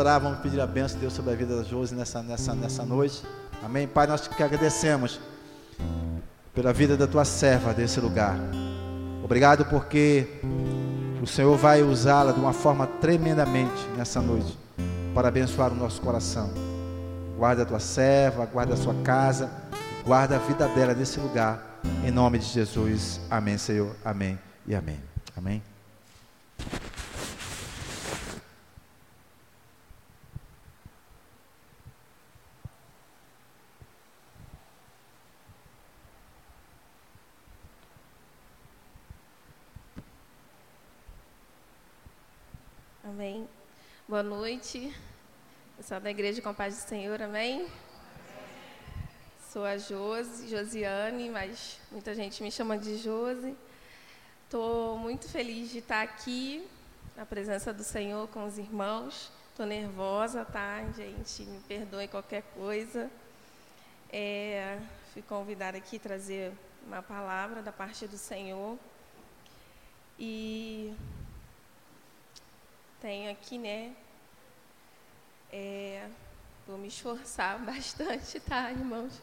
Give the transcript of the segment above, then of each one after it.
orar, vamos pedir a bênção de Deus sobre a vida da Josi nessa, nessa, nessa noite. Amém? Pai, nós te agradecemos pela vida da tua serva desse lugar. Obrigado porque o Senhor vai usá-la de uma forma tremendamente nessa noite para abençoar o nosso coração. Guarda a tua serva, guarda a sua casa, guarda a vida dela nesse lugar. Em nome de Jesus. Amém, Senhor. Amém e amém. Amém. Amém. Boa noite. Pessoal da Igreja com Paz do Senhor, amém? Sou a Josi, Josiane, mas muita gente me chama de Josi. Estou muito feliz de estar aqui, na presença do Senhor com os irmãos. Estou nervosa, tá, gente? Me perdoe qualquer coisa. É, fui convidada aqui trazer uma palavra da parte do Senhor. E tenho aqui, né? É, vou me esforçar bastante, tá, irmãos?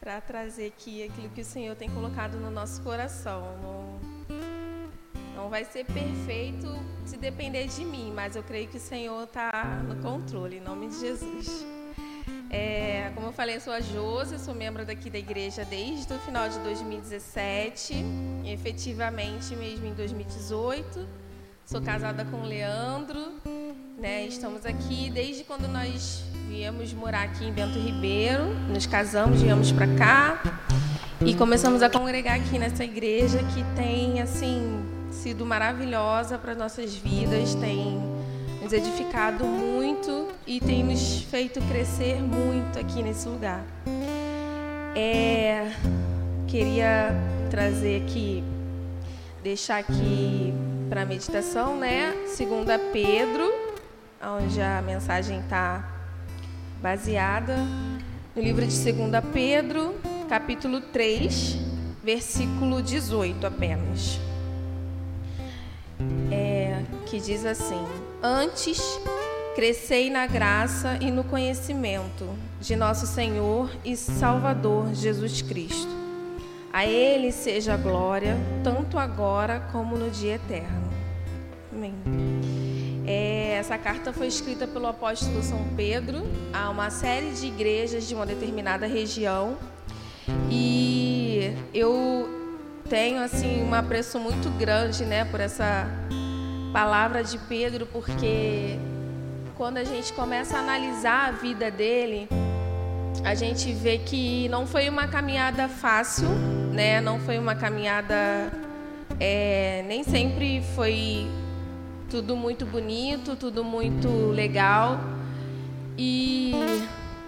Para trazer aqui aquilo que o Senhor tem colocado no nosso coração. Não, não vai ser perfeito se depender de mim, mas eu creio que o Senhor está no controle, em nome de Jesus. É, como eu falei, eu sou a Josi, sou membro daqui da igreja desde o final de 2017, e efetivamente mesmo em 2018. Sou casada com o Leandro, né? Estamos aqui desde quando nós viemos morar aqui em Bento Ribeiro, nos casamos, viemos para cá e começamos a congregar aqui nessa igreja que tem assim sido maravilhosa para nossas vidas, tem nos edificado muito e tem nos feito crescer muito aqui nesse lugar. É, queria trazer aqui, deixar aqui para a meditação, né? Segunda Pedro, onde a mensagem está baseada no livro de Segunda Pedro, capítulo 3, versículo 18 apenas. É, que diz assim: Antes crescei na graça e no conhecimento de nosso Senhor e Salvador Jesus Cristo. A Ele seja a glória, tanto agora como no dia eterno. Amém. É, essa carta foi escrita pelo apóstolo São Pedro a uma série de igrejas de uma determinada região. E eu tenho assim um apreço muito grande, né, por essa palavra de Pedro, porque quando a gente começa a analisar a vida dele, a gente vê que não foi uma caminhada fácil, né? Não foi uma caminhada, é, nem sempre foi tudo muito bonito, tudo muito legal. E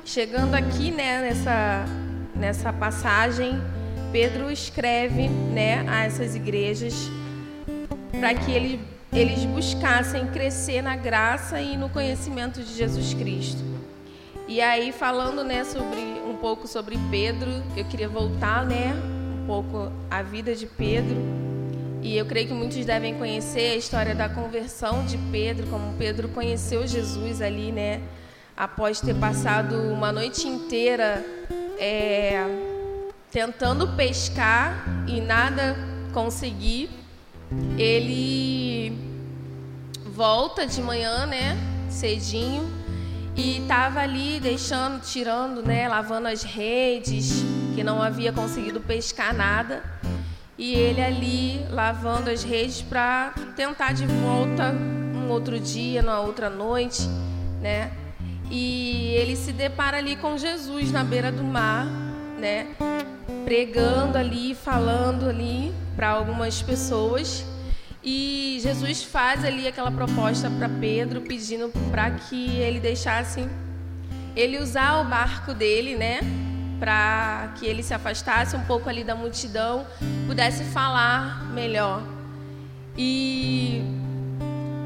chegando aqui, né? Nessa nessa passagem, Pedro escreve, né? A essas igrejas para que ele, eles buscassem crescer na graça e no conhecimento de Jesus Cristo. E aí falando, né, sobre um pouco sobre Pedro, eu queria voltar, né, pouco a vida de Pedro. E eu creio que muitos devem conhecer a história da conversão de Pedro, como Pedro conheceu Jesus ali, né, após ter passado uma noite inteira é, tentando pescar e nada conseguir. Ele volta de manhã, né, cedinho e estava ali deixando, tirando, né, lavando as redes, que não havia conseguido pescar nada. E ele ali lavando as redes para tentar de volta um outro dia, numa outra noite, né? E ele se depara ali com Jesus na beira do mar, né? Pregando ali, falando ali para algumas pessoas. E Jesus faz ali aquela proposta para Pedro, pedindo para que ele deixasse ele usar o barco dele, né? Para que ele se afastasse um pouco ali da multidão, pudesse falar melhor. E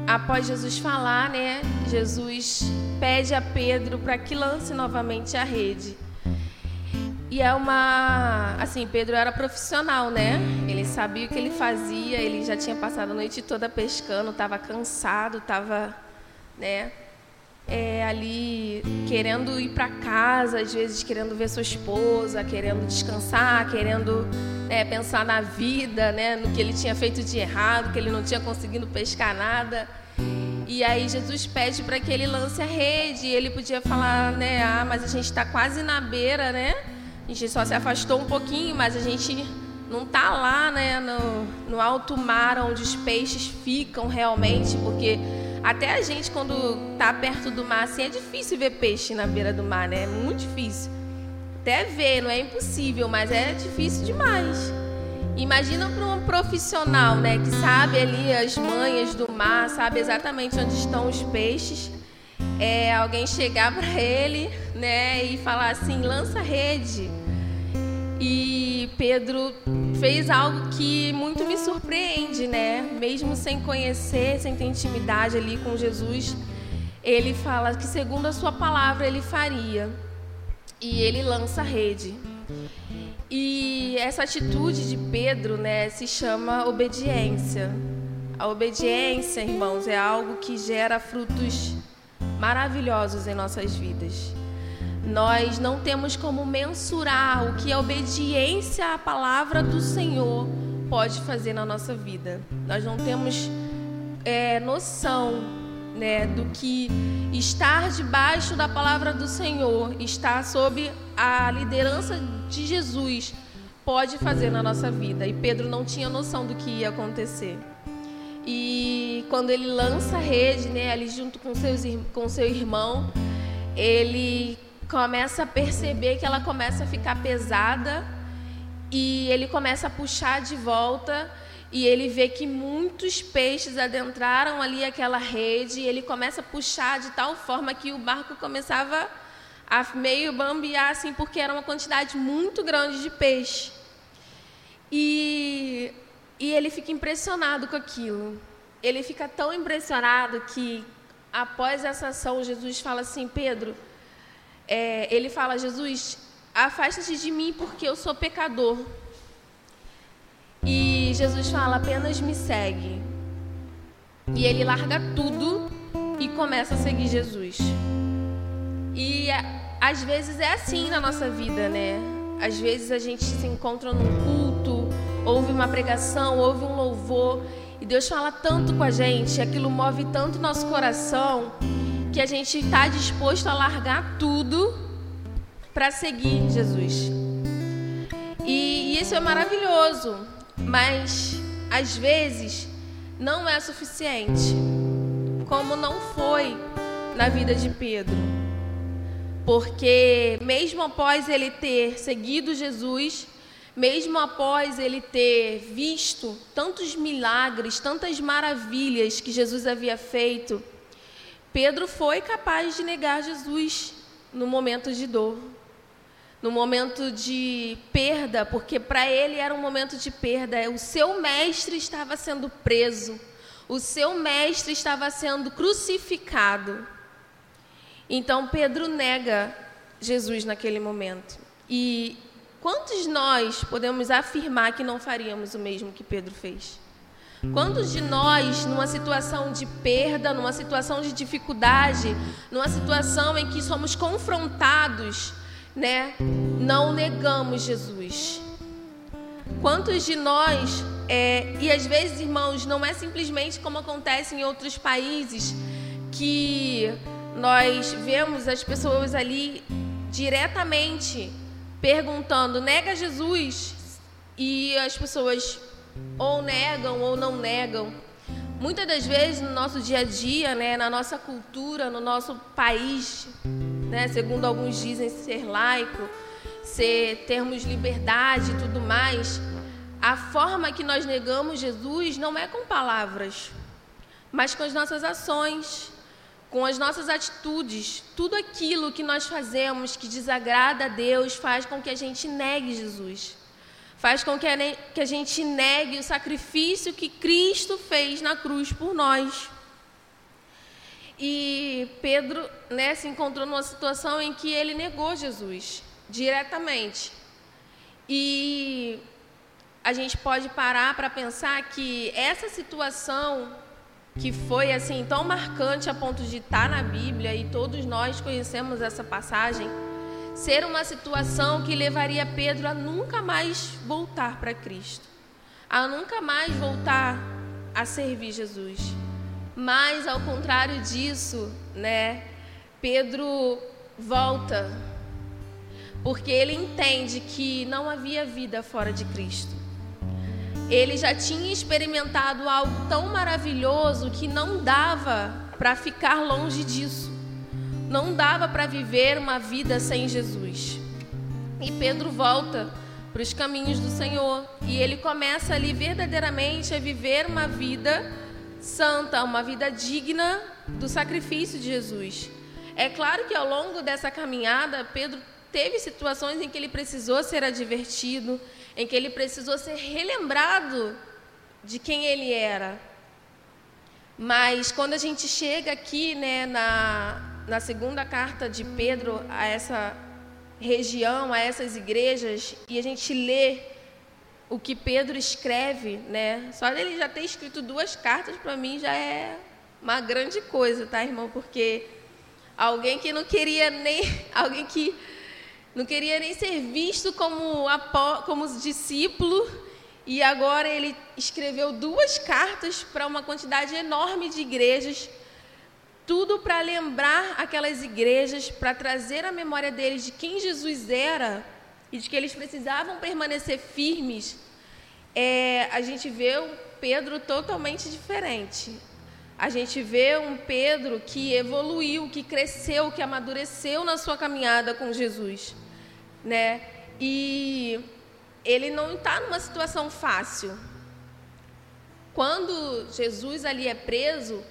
após Jesus falar, né? Jesus pede a Pedro para que lance novamente a rede. E é uma. Assim, Pedro era profissional, né? Ele sabia o que ele fazia, ele já tinha passado a noite toda pescando, estava cansado, estava. Né? É, ali querendo ir para casa, às vezes querendo ver sua esposa, querendo descansar, querendo é, pensar na vida, né, no que ele tinha feito de errado, que ele não tinha conseguido pescar nada. E aí Jesus pede para que ele lance a rede. E ele podia falar, né, ah, mas a gente está quase na beira, né? A gente só se afastou um pouquinho, mas a gente não está lá, né, no, no alto mar onde os peixes ficam realmente, porque até a gente, quando está perto do mar, assim, é difícil ver peixe na beira do mar, né? É muito difícil. Até ver, não é impossível, mas é difícil demais. Imagina para um profissional, né, que sabe ali as manhas do mar, sabe exatamente onde estão os peixes. É, alguém chegar para ele, né, e falar assim, lança rede. E Pedro fez algo que muito me surpreende, né? Mesmo sem conhecer, sem ter intimidade ali com Jesus, ele fala que segundo a sua palavra ele faria. E ele lança a rede. E essa atitude de Pedro, né, se chama obediência. A obediência, irmãos, é algo que gera frutos maravilhosos em nossas vidas. Nós não temos como mensurar o que a obediência à palavra do Senhor pode fazer na nossa vida. Nós não temos é, noção né, do que estar debaixo da palavra do Senhor, estar sob a liderança de Jesus, pode fazer na nossa vida. E Pedro não tinha noção do que ia acontecer. E quando ele lança a rede, né, ali junto com, seus, com seu irmão, ele começa a perceber que ela começa a ficar pesada e ele começa a puxar de volta e ele vê que muitos peixes adentraram ali aquela rede e ele começa a puxar de tal forma que o barco começava a meio bambear assim porque era uma quantidade muito grande de peixe. E, e ele fica impressionado com aquilo. Ele fica tão impressionado que após essa ação Jesus fala assim, Pedro, é, ele fala: Jesus, afasta-te de mim porque eu sou pecador. E Jesus fala: apenas me segue. E ele larga tudo e começa a seguir Jesus. E às vezes é assim na nossa vida, né? Às vezes a gente se encontra num culto, ouve uma pregação, ouve um louvor, e Deus fala tanto com a gente, aquilo move tanto nosso coração que a gente está disposto a largar tudo para seguir Jesus. E, e isso é maravilhoso, mas às vezes não é suficiente, como não foi na vida de Pedro. Porque mesmo após ele ter seguido Jesus, mesmo após ele ter visto tantos milagres, tantas maravilhas que Jesus havia feito, Pedro foi capaz de negar Jesus no momento de dor, no momento de perda, porque para ele era um momento de perda. O seu mestre estava sendo preso, o seu mestre estava sendo crucificado. Então Pedro nega Jesus naquele momento. E quantos nós podemos afirmar que não faríamos o mesmo que Pedro fez? Quantos de nós, numa situação de perda, numa situação de dificuldade, numa situação em que somos confrontados, né, não negamos Jesus? Quantos de nós, é, e às vezes, irmãos, não é simplesmente como acontece em outros países, que nós vemos as pessoas ali diretamente perguntando, nega Jesus, e as pessoas ou negam ou não negam. Muitas das vezes no nosso dia a dia, né, na nossa cultura, no nosso país, né, segundo alguns dizem ser laico, ser termos liberdade e tudo mais, a forma que nós negamos Jesus não é com palavras, mas com as nossas ações, com as nossas atitudes. Tudo aquilo que nós fazemos que desagrada a Deus faz com que a gente negue Jesus faz com que a gente negue o sacrifício que Cristo fez na cruz por nós. E Pedro né, se encontrou numa situação em que ele negou Jesus diretamente. E a gente pode parar para pensar que essa situação que foi assim tão marcante a ponto de estar na Bíblia e todos nós conhecemos essa passagem, ser uma situação que levaria Pedro a nunca mais voltar para Cristo, a nunca mais voltar a servir Jesus. Mas ao contrário disso, né, Pedro volta porque ele entende que não havia vida fora de Cristo. Ele já tinha experimentado algo tão maravilhoso que não dava para ficar longe disso. Não dava para viver uma vida sem Jesus. E Pedro volta para os caminhos do Senhor e ele começa ali verdadeiramente a viver uma vida santa, uma vida digna do sacrifício de Jesus. É claro que ao longo dessa caminhada, Pedro teve situações em que ele precisou ser advertido, em que ele precisou ser relembrado de quem ele era. Mas quando a gente chega aqui, né, na, na segunda carta de Pedro a essa região, a essas igrejas, e a gente lê o que Pedro escreve, né? Só dele já ter escrito duas cartas para mim já é uma grande coisa, tá, irmão? Porque alguém que não queria nem, alguém que não queria nem ser visto como, como discípulo, e agora ele escreveu duas cartas para uma quantidade enorme de igrejas, tudo para lembrar aquelas igrejas, para trazer a memória deles de quem Jesus era e de que eles precisavam permanecer firmes. É, a gente vê o Pedro totalmente diferente. A gente vê um Pedro que evoluiu, que cresceu, que amadureceu na sua caminhada com Jesus né? E ele não está numa situação fácil. Quando Jesus ali é preso,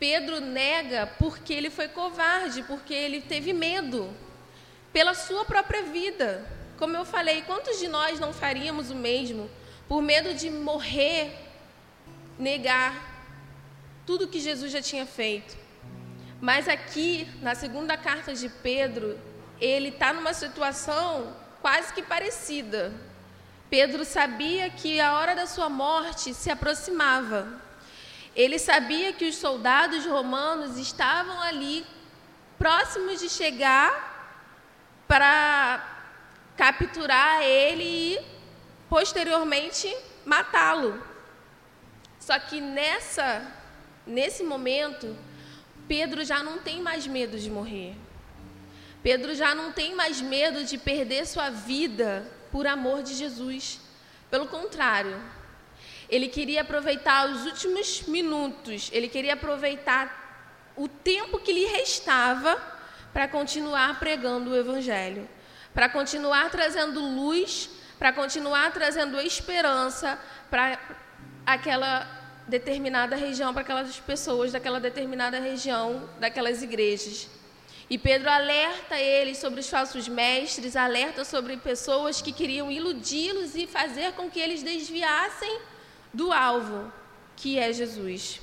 Pedro nega porque ele foi covarde, porque ele teve medo pela sua própria vida. Como eu falei, quantos de nós não faríamos o mesmo por medo de morrer, negar tudo que Jesus já tinha feito? Mas aqui, na segunda carta de Pedro, ele está numa situação quase que parecida. Pedro sabia que a hora da sua morte se aproximava. Ele sabia que os soldados romanos estavam ali, próximos de chegar para capturar ele e, posteriormente, matá-lo. Só que nessa, nesse momento, Pedro já não tem mais medo de morrer. Pedro já não tem mais medo de perder sua vida por amor de Jesus. Pelo contrário, ele queria aproveitar os últimos minutos, ele queria aproveitar o tempo que lhe restava para continuar pregando o Evangelho, para continuar trazendo luz, para continuar trazendo esperança para aquela determinada região, para aquelas pessoas daquela determinada região, daquelas igrejas. E Pedro alerta eles sobre os falsos mestres, alerta sobre pessoas que queriam iludi-los e fazer com que eles desviassem do alvo, que é Jesus.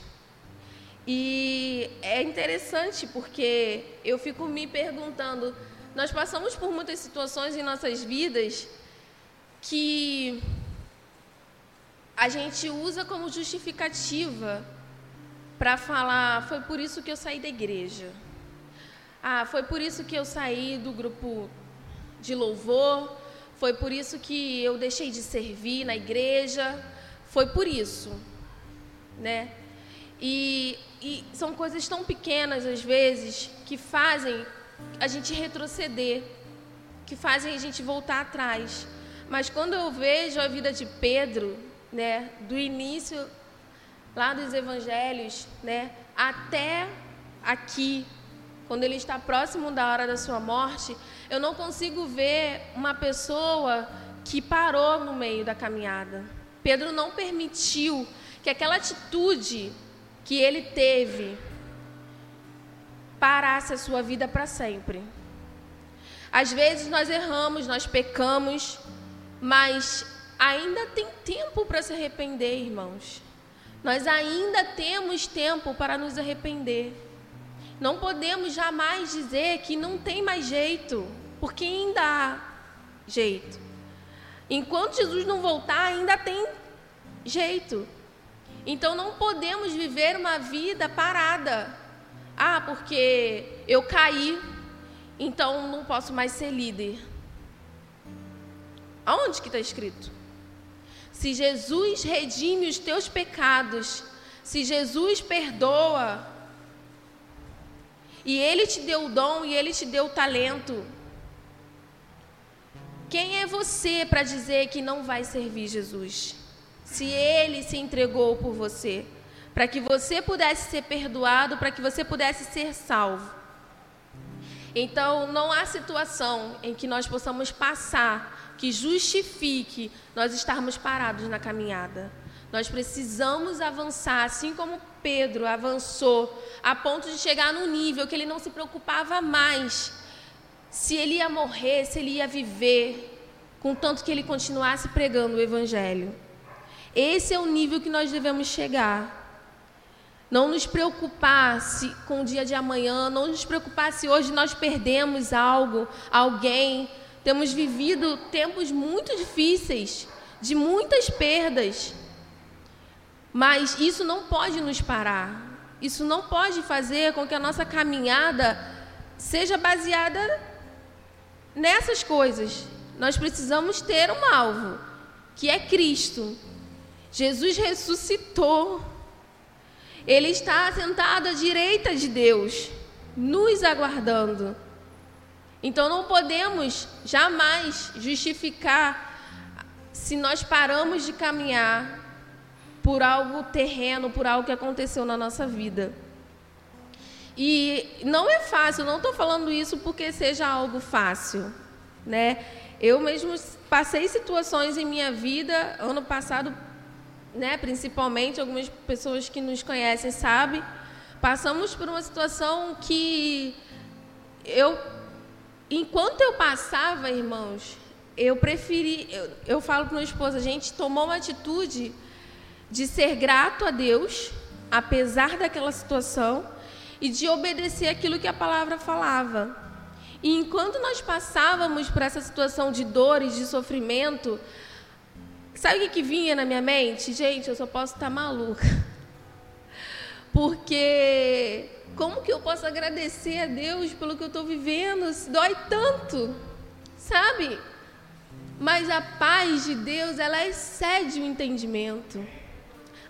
E é interessante porque eu fico me perguntando, nós passamos por muitas situações em nossas vidas que a gente usa como justificativa para falar, foi por isso que eu saí da igreja. Ah, foi por isso que eu saí do grupo de louvor, foi por isso que eu deixei de servir na igreja, foi por isso, né? E, e são coisas tão pequenas às vezes que fazem a gente retroceder, que fazem a gente voltar atrás. Mas quando eu vejo a vida de Pedro, né, do início lá dos evangelhos, né, até aqui, quando ele está próximo da hora da sua morte, eu não consigo ver uma pessoa que parou no meio da caminhada. Pedro não permitiu que aquela atitude que ele teve parasse a sua vida para sempre. Às vezes nós erramos, nós pecamos, mas ainda tem tempo para se arrepender, irmãos. Nós ainda temos tempo para nos arrepender. Não podemos jamais dizer que não tem mais jeito, porque ainda há jeito. Enquanto Jesus não voltar, ainda tem jeito. Então não podemos viver uma vida parada. Ah, porque eu caí, então não posso mais ser líder. Aonde que está escrito? Se Jesus redime os teus pecados, se Jesus perdoa, e Ele te deu o dom e Ele te deu o talento, quem é você para dizer que não vai servir Jesus? Se Ele se entregou por você, para que você pudesse ser perdoado, para que você pudesse ser salvo. Então, não há situação em que nós possamos passar que justifique nós estarmos parados na caminhada. Nós precisamos avançar, assim como Pedro avançou, a ponto de chegar num nível que ele não se preocupava mais se ele ia morrer, se ele ia viver, contanto que ele continuasse pregando o Evangelho. Esse é o nível que nós devemos chegar. Não nos preocupar se, com o dia de amanhã, não nos preocupar se hoje nós perdemos algo, alguém. Temos vivido tempos muito difíceis, de muitas perdas. Mas isso não pode nos parar. Isso não pode fazer com que a nossa caminhada seja baseada nessas coisas. Nós precisamos ter um alvo, que é Cristo. Jesus ressuscitou. Ele está sentado à direita de Deus, nos aguardando. Então não podemos jamais justificar se nós paramos de caminhar por algo terreno, por algo que aconteceu na nossa vida. E não é fácil, não estou falando isso porque seja algo fácil, né? Eu mesmo passei situações em minha vida, ano passado, né, principalmente, algumas pessoas que nos conhecem sabem, passamos por uma situação que eu, enquanto eu passava, irmãos, eu preferi, eu, eu falo para minha esposa, a gente tomou uma atitude de ser grato a Deus, apesar daquela situação, e de obedecer aquilo que a palavra falava. E enquanto nós passávamos por essa situação de dores, de sofrimento, sabe o que, que vinha na minha mente? Gente, eu só posso estar maluca. Porque como que eu posso agradecer a Deus pelo que eu estou vivendo? Se dói tanto, sabe? Mas a paz de Deus, ela excede o entendimento.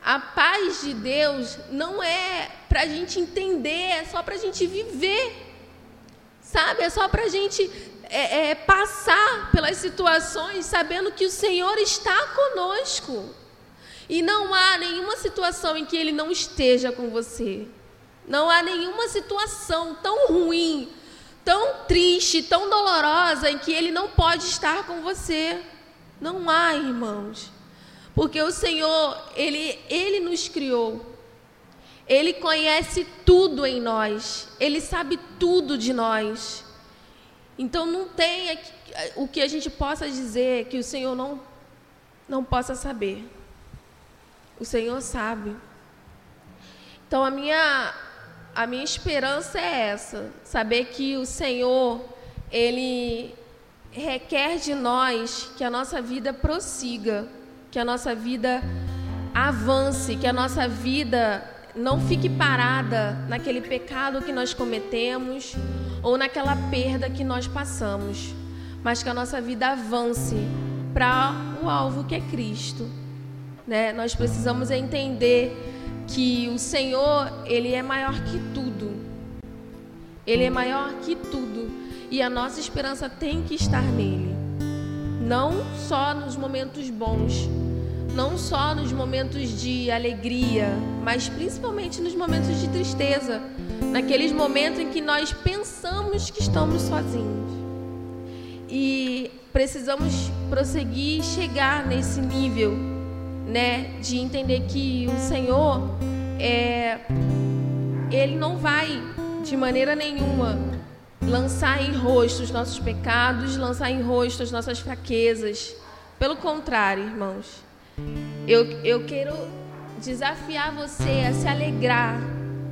A paz de Deus não é para a gente entender, é só para a gente viver. Sabe? É só para a gente é, é, passar pelas situações sabendo que o Senhor está conosco. E não há nenhuma situação em que Ele não esteja com você. Não há nenhuma situação tão ruim, tão triste, tão dolorosa em que Ele não pode estar com você. Não há, irmãos. Porque o Senhor, Ele, Ele nos criou. Ele conhece tudo em nós, ele sabe tudo de nós. Então não tem o que a gente possa dizer que o Senhor não não possa saber. O Senhor sabe. Então a minha a minha esperança é essa, saber que o Senhor ele requer de nós que a nossa vida prossiga, que a nossa vida avance, que a nossa vida não fique parada naquele pecado que nós cometemos ou naquela perda que nós passamos, mas que a nossa vida avance para o alvo que é Cristo. Né? Nós precisamos entender que o Senhor, Ele é maior que tudo. Ele é maior que tudo. E a nossa esperança tem que estar nele. Não só nos momentos bons, não só nos momentos de alegria, mas principalmente nos momentos de tristeza, naqueles momentos em que nós pensamos que estamos sozinhos. E precisamos prosseguir e chegar nesse nível, né, de entender que o Senhor é ele não vai de maneira nenhuma lançar em rosto os nossos pecados, lançar em rosto as nossas fraquezas. Pelo contrário, irmãos, eu, eu quero desafiar você a se alegrar,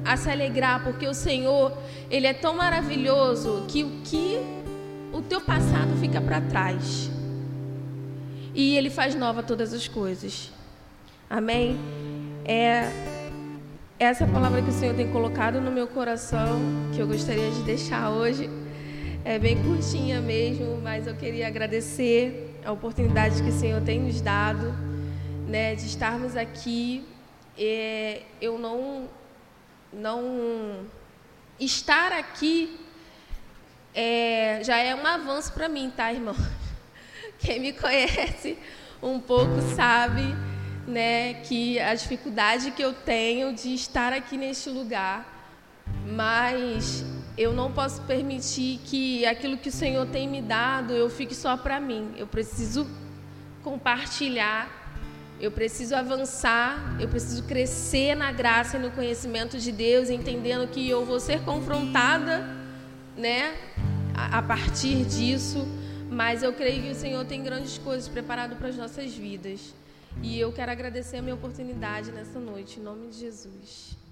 a se alegrar, porque o Senhor, Ele é tão maravilhoso que o que o teu passado fica para trás. E Ele faz nova todas as coisas. Amém? É essa palavra que o Senhor tem colocado no meu coração, que eu gostaria de deixar hoje, é bem curtinha mesmo, mas eu queria agradecer a oportunidade que o Senhor tem nos dado, né, de estarmos aqui. É, eu não, não estar aqui é, já é um avanço para mim, tá, irmão? Quem me conhece um pouco sabe, né, que a dificuldade que eu tenho de estar aqui neste lugar, mas eu não posso permitir que aquilo que o Senhor tem me dado eu fique só para mim. Eu preciso compartilhar eu preciso avançar, eu preciso crescer na graça e no conhecimento de Deus, entendendo que eu vou ser confrontada, né, a, partir disso, mas eu creio que o Senhor tem grandes coisas preparado para as nossas vidas. E eu quero agradecer a minha oportunidade nessa noite, em nome de Jesus.